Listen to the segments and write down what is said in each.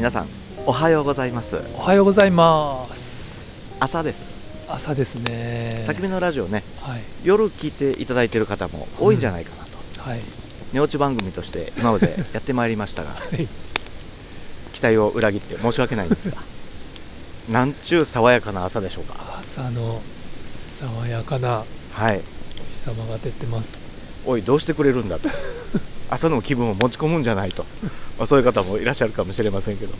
皆さんおはようございます。おはようございます。朝です。朝ですね。焚き火のラジオねはい。夜聞いていただいている方も多いんじゃないかなと、はい。寝落ち番組として今まで やってまいりましたがはい。期待を裏切って申し訳ないんですが なんちゅう爽やかな朝でしょうか。朝の爽やかなはい。お日様が出てます。おいどうしてくれるんだと 朝の気分を持ち込むんじゃないと、まあ、そういう方もいらっしゃるかもしれませんけども。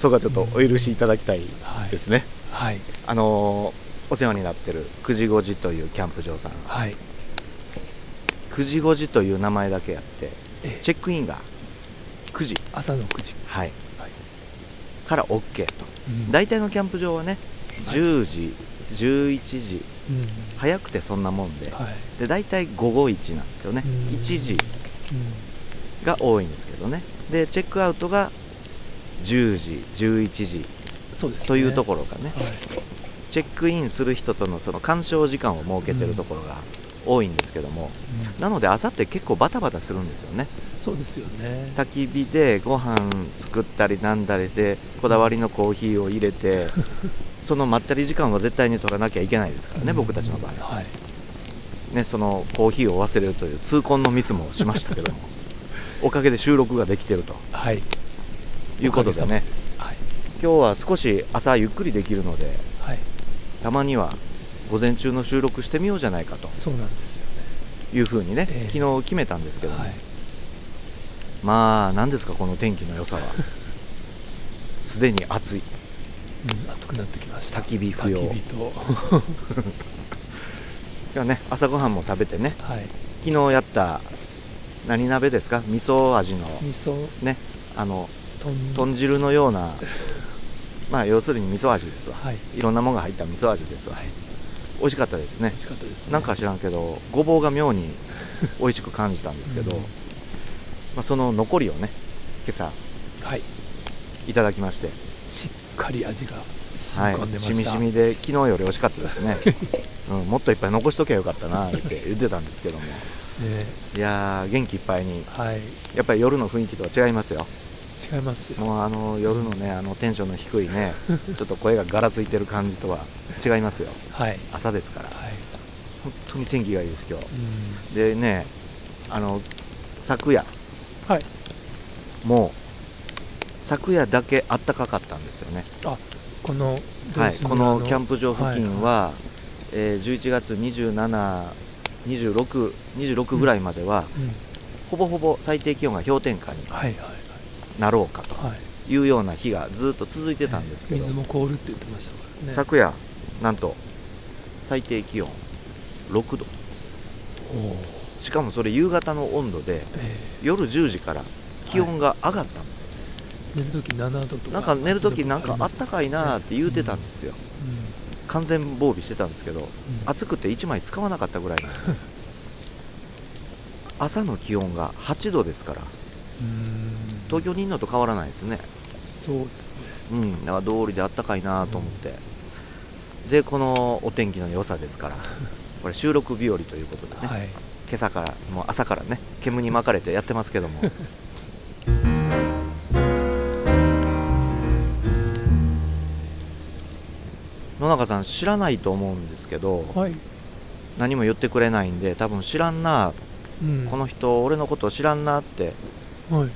そこはちょっとお許しいただきたいはいですね、はい。あのーお世話になってる9時5時というキャンプ場さん。はい。9時5時という名前だけあってえチェックインが9時、朝の9時。はい。はい。から OK と。うん。大体のキャンプ場はねはい。10時11時。うん。早くてそんなもんで。はい。で大体午後1なんですよね。うん。1時。うが多いんですけどね。でチェックアウトが10時11時んそうですね。というところがね。はい。チェックインする人とのその干渉時間を設けてるところが多いんですけども。うん。なので朝って結構バタバタするんですよね。そうですよね。焚き火でご飯作ったりなんだりでこだわりのコーヒーを入れて そのまったり時間は絶対に取らなきゃいけないですからね、うん。僕たちの場合は、はい。ね、そのコーヒーを忘れるという痛恨のミスもしましたけどもおかげで収録ができてると。はい。いうことでね。はい。今日は少し朝ゆっくりできるのではい。たまには午前中の収録してみようじゃないかと。そうなんですいうふうにね、ええ。昨日決めたんですけどねはい。まあ何ですかこの天気の良さは。すでに暑い。うん暑くなってきました。焚き火不要。焚き火と。今日はね朝ごはんも食べてね。はい。昨日やった何鍋ですか？味噌味の。味噌。ね。あのとん豚汁のような。まあ要するに味噌味ですわ。はい。いろんなものが入った味噌味ですわ、はい。美味しかったですね。美味しかったですね。なんか知らんけどごぼうが妙に 美味しく感じたんですけど、うん。まあ、その残りをね今朝はい。いただきまして。しっかり味が染はいみ込んでました、しみしみで昨日より美味しかったですね、うん、もっといっぱい残しときゃよかったなって言ってたんですけども。ねいやー元気いっぱいに。はい。やっぱり夜の雰囲気とは違いますよ。違います。よもうあの夜のねあのテンションの低いね ちょっと声がガラついてる感じとは違いますよ。はい。朝ですから。はい。本当に天気がいいです今日。うん。でねあの昨夜。はい。もう昨夜だけあったかかったんですよね。あこのはい、このキャンププ場付近は、えー11月27、26、26ぐらいまでは、うん。ほぼほぼ最低気温が氷点下にはいはいなろうかはいはいというような日がずっと続いてたんですけど、水も凍るって言ってましたからね。昨夜、なんと最低気温6度、しかもそれ夕方の温度で、え夜10時から気温が上がったんですよ、ー寝るとき7度とかなんか寝るとき、なんかあったかかいなーって言うてたんですよ、完全防備してたんですけど、暑くて1枚使わなかったぐらい 朝の気温が8度ですから。東京にいるのと変わらないですね。そうですね。うん。だから通りであったかいなと思って、でこのお天気の良さですから これ収録日和ということでね、はい。今朝からもう朝からね煙に巻かれてやってますけども 野中さん知らないと思うんですけどはい。何も言ってくれないんで多分知らんなうん。この人俺のことを知らんなってはい。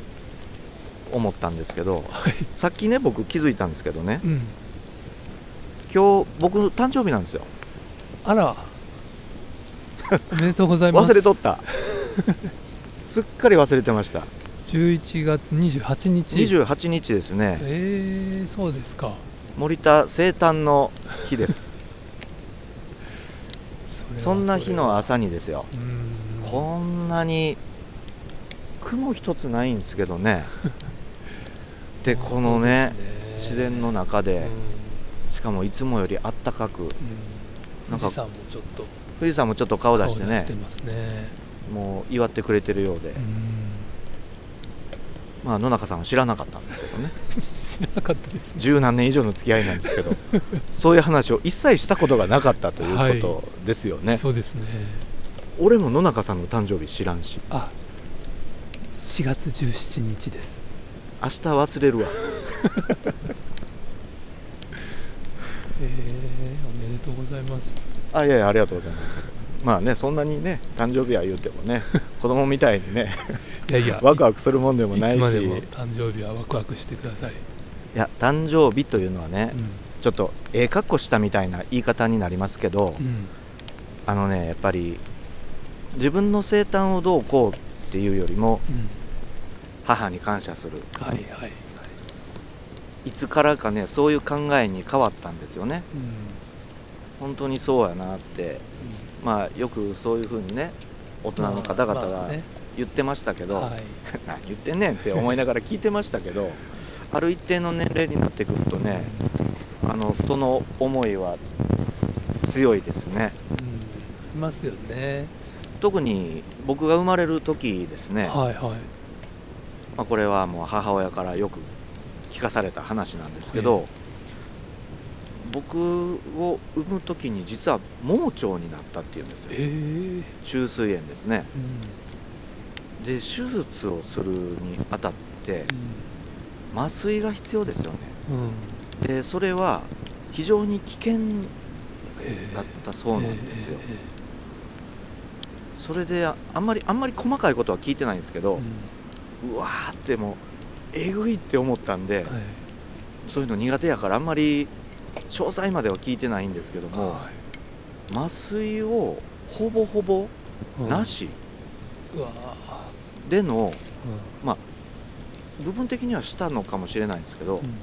思ったんですけどはい。さっきね僕気づいたんですけどねうん。今日僕誕生日なんですよ。あら。おめでとうございます。忘れとった。すっかり忘れてました。11月28日。28日ですね。えー、そうですか。森田生誕の日です。そんな日のそ朝にですよ。こんなに雲一つないんですけどね。でこのねそうです自然の中でうん。しかもいつもよりあったかくうん。なんか富士山もちょっと富士山もちょっと顔出してねね。もう祝ってくれてるようで、うんまあ野中さんは知らなかったんですけどね。知らなかったですね。十何年以上の付き合いなんですけどそういう話を一切したことがなかったということですよね、そうですね。俺も野中さんの誕生日知らんし。あ4月17日です。明日忘れるわ。えー、おめでとうございます。あいやいやありがとうございますまあねそんなにね誕生日は言うてもね 子供みたいにねいやいや ワクワクするもんでもないし。誕生日はワクワクしてください、いや誕生日というのはね、うん。ちょっとええ格好したみたいな言い方になりますけど、うん。あのねやっぱり自分の生誕をどうこうっていうよりもうん。母に感謝する。はいはいはい、い。つからかねそういう考えに変わったんですよね。うん。本当にそうやなってまあよくそういうふうにね大人の方々がまあね。言ってましたけど、はい。何言ってんねんって思いながら聞いてましたけど ある一定の年齢になってくるとねあのその思いは強いですね。うん、いますよね。特に僕が生まれる時ですね、はいはい。まあ、これはもう母親からよく聞かされた話なんですけど、僕を産む時に実は盲腸になったっていうんですよ。え。ー虫垂炎ですね。うん。で手術をするにあたって麻酔が必要ですよね。うん。うんでそれは非常に危険え。ーだったそうなんですよ、えそれでああんまりあんまり細かいことは聞いてないんですけどー、うん。うわーってもうえぐいって思ったんで、はい。そういうの苦手やからあんまり詳細までは聞いてないんですけども、は麻酔をほぼほぼいなしでのー部分的にはしたのかもしれないんですけどうん、うん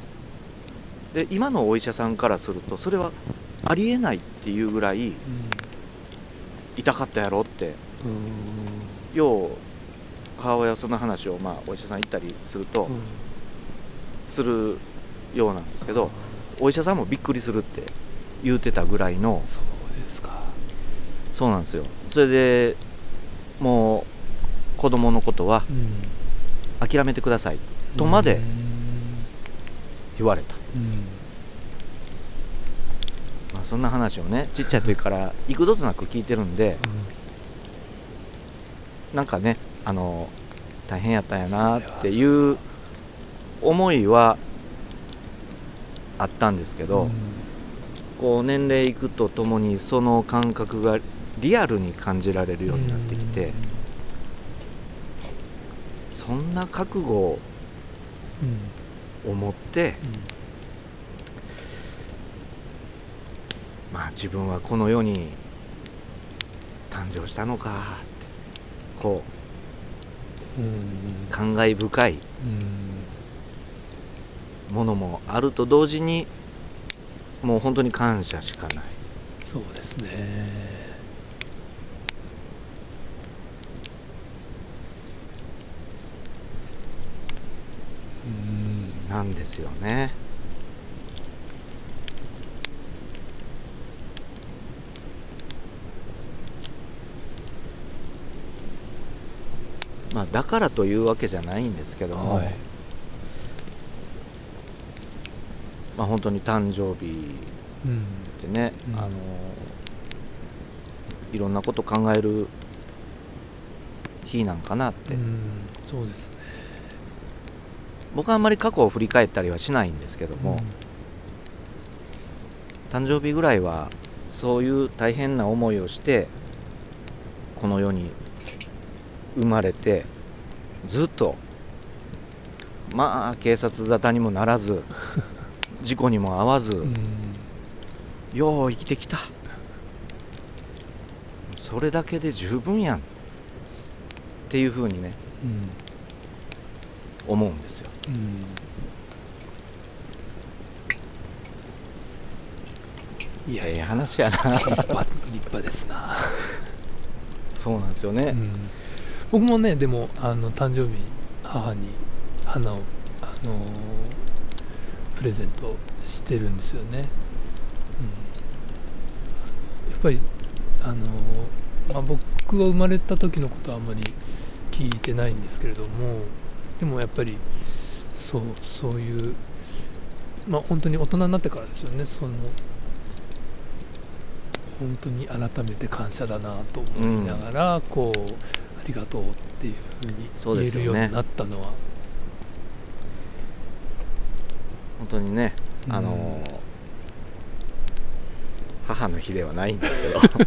で今のお医者さんからするとそれはありえないっていうぐらい痛かったやろってうん。よう母親はその話をまあお医者さん行ったりするとうん。するようなんですけどお医者さんもびっくりするって言うてたぐらいの。そうですか。そうなんですよ。それでもう子供のことはうん。諦めてください。とまでうん。言われた、うん。まあ、そんな話をねちっちゃい時から幾度となく聞いてるんでなんかねあの大変やったんやなっていう思いはあったんですけど、こう年齢いくとともにその感覚がリアルに感じられるようになってきて、そんな覚悟をうん。持ってうん。まあ自分はこの世に誕生したのかってこうん。う感慨深いうんものもあると同時にもう本当に感謝しかない。そうですね。うんなんですよね。まあだからというわけじゃないんですけども、はいまあ本当に誕生日うんでね、うん。あのいろんなこと考える日なんかなって、うん。そうですね。僕はあんまり過去を振り返ったりはしないんですけども、誕生日ぐらいはそういう大変な思いをしてこの世に生まれてずっとまあ警察沙汰にもならず 事故にも遭わず、うん。よう生きてきた。それだけで十分やん。っていうふうにねうん。思うんですよ。うん。いやええいや話やな。立派立派ですな、そうなんですよね、うん、僕もねでもあの誕生日母に花を、あのープレゼントしてるんですよね、うん、やっぱりあのーまあ、僕が生まれた時のことはあんまり聞いてないんですけれどもでもやっぱりそうそういうまあ本当に大人になってからですよね。その本当に改めて感謝だなと思いながら、こうありがとうっていうふうに言えるようになったのは、本当にねあのうん母の日ではないんですけど。だか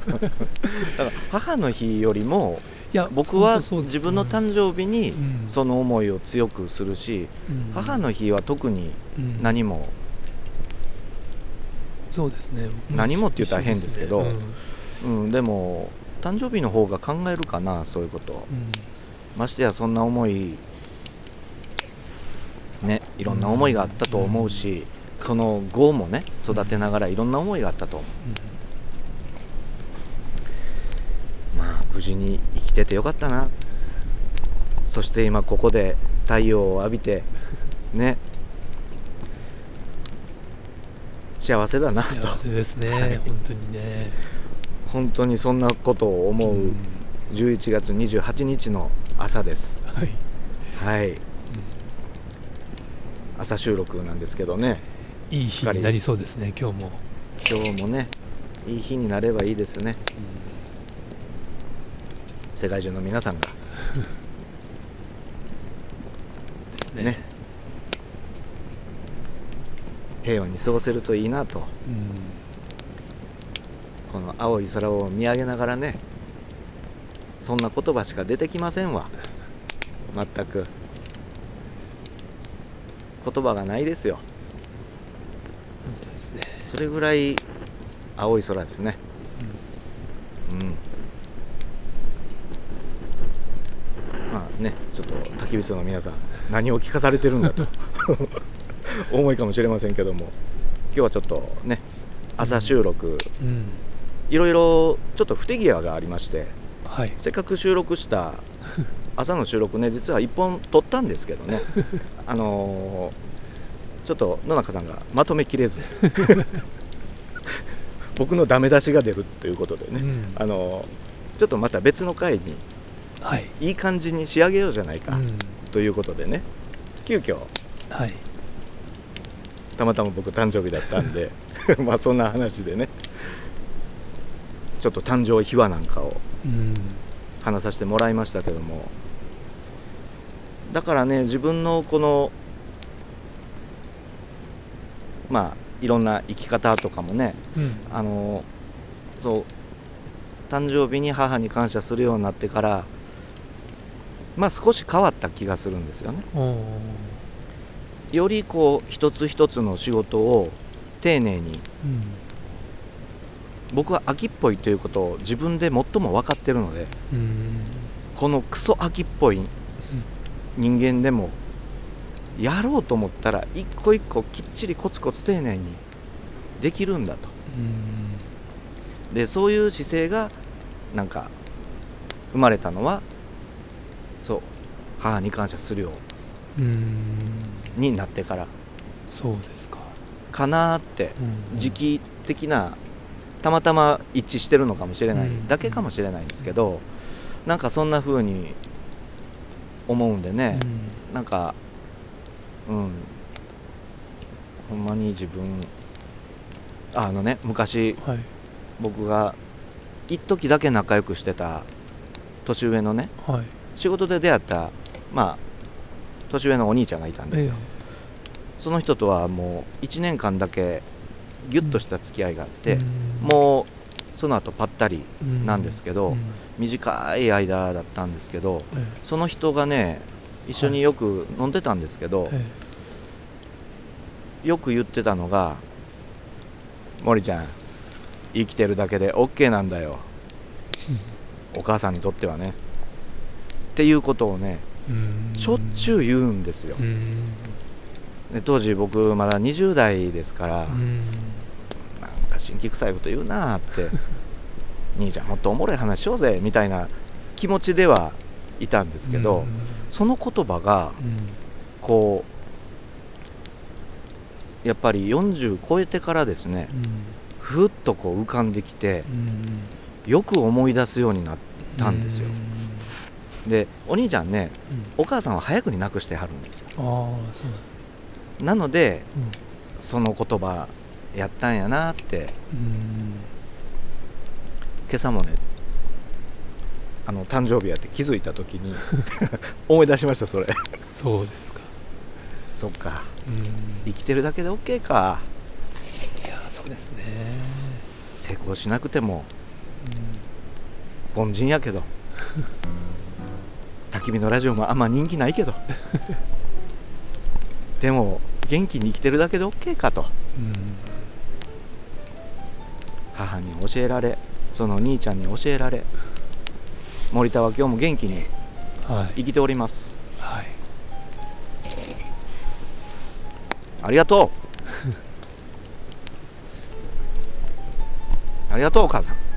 ら母の日よりもいや僕は自分の誕生日にうん。その思いを強くするし、うん。母の日は特にうん。何もそうですね。僕何もって言ったら変ですけどね。うん、でも誕生日の方が考えるかなそういうこと。うんうん。ましてやそんな思いねいろんな思いがあったと思うし、その後もね育てながらいろんな思いがあったと思う。まあ無事に生きててよかったな。そして今ここで太陽を浴びて ね。幸せだなと。幸せですね、はい。本当にね。本当にそんなことを思う11月28日の朝です。はい、はい朝収録なんですけどね。いい日になりそうですね今日も、今日もねいい日になればいいですね。世界中の皆さんが。ですね。ね。平和に過ごせるといいなと。うん。この青い空を見上げながらねそんな言葉しか出てきませんわ。全く言葉がないですよ。それぐらい青い空ですね。うん。まあねちょっと焚き火層の皆さん何を聞かされてるんだと 思いかもしれませんけども。今日はちょっとね朝収録うん。いろいろちょっと不手際がありましてはい。せっかく収録した朝の収録ね実は1本撮ったんですけどね。あのーちょっと野中さんがまとめきれず。僕のダメ出しが出るということでね、うん。あのーちょっとまた別の回にはい、いい感じに仕上げようじゃないか、うん。ということでね。急遽はい。たまたま僕誕生日だったんで まあそんな話でね。ちょっと誕生秘話なんかをうん。話させてもらいましたけどもだからね自分のこのまあいろんな生き方とかもねうん。あのそう誕生日に母に感謝するようになってからまあ少し変わった気がするんですよね。よりこう一つ一つの仕事を丁寧にうん。僕は秋っぽいということを自分で最も分かってるのでうん。このクソ秋っぽい人間でもやろうと思ったら一個一個きっちりコツコツ丁寧にできるんだと。うん。でそういう姿勢がなんか生まれたのはそう母に感謝するようになってから。そうですか、かなーってうん時期的なたまたま一致してるのかもしれないうんだけかもしれないんですけどなんかそんな風に思うんでね。なんかうん。ほんまに自分ああのね昔うんはい。僕が一時だけ仲良くしてた年上のねはい。仕事で出会ったまあ年上のお兄ちゃんがいたんですよ、その人とはもう1年間だけギュッとした付き合いがあって、もうその後ぱったりうんなんですけどうん短い間だったんですけどえその人がね一緒によく飲んでたんですけど、えよく言ってたのが「森ちゃん生きてるだけで OK なんだよ。お母さんにとってはね」っていうことをねうん。しょっちゅう言うんですよ。うん。で当時僕まだ20代ですから、うんなんか新規臭いこと言うなーって。兄ちゃんもっとおもろい話しようぜみたいな気持ちではいたんですけど、その言葉がうん。こうやっぱり40超えてからですねふっとこう浮かんできてうんよく思い出すようになったんですよ、でお兄ちゃんねうん。お母さんは早くに亡くしてはるんですよ。なのでその言葉やったんやなって。うん。今朝もねあの誕生日やって気づいた時に 思い出しましたそれ。そうですか。そっか。うん。生きてるだけで OK か。いやそうですね、成功しなくてもうん。凡人やけど。焚き火のラジオもあんま人気ないけど。でも元気に生きてるだけで OK かと。うん母に教えられその兄ちゃんに教えられ森田は今日も元気にはい。生きております。はい。ありがとう。ありがとうお母さん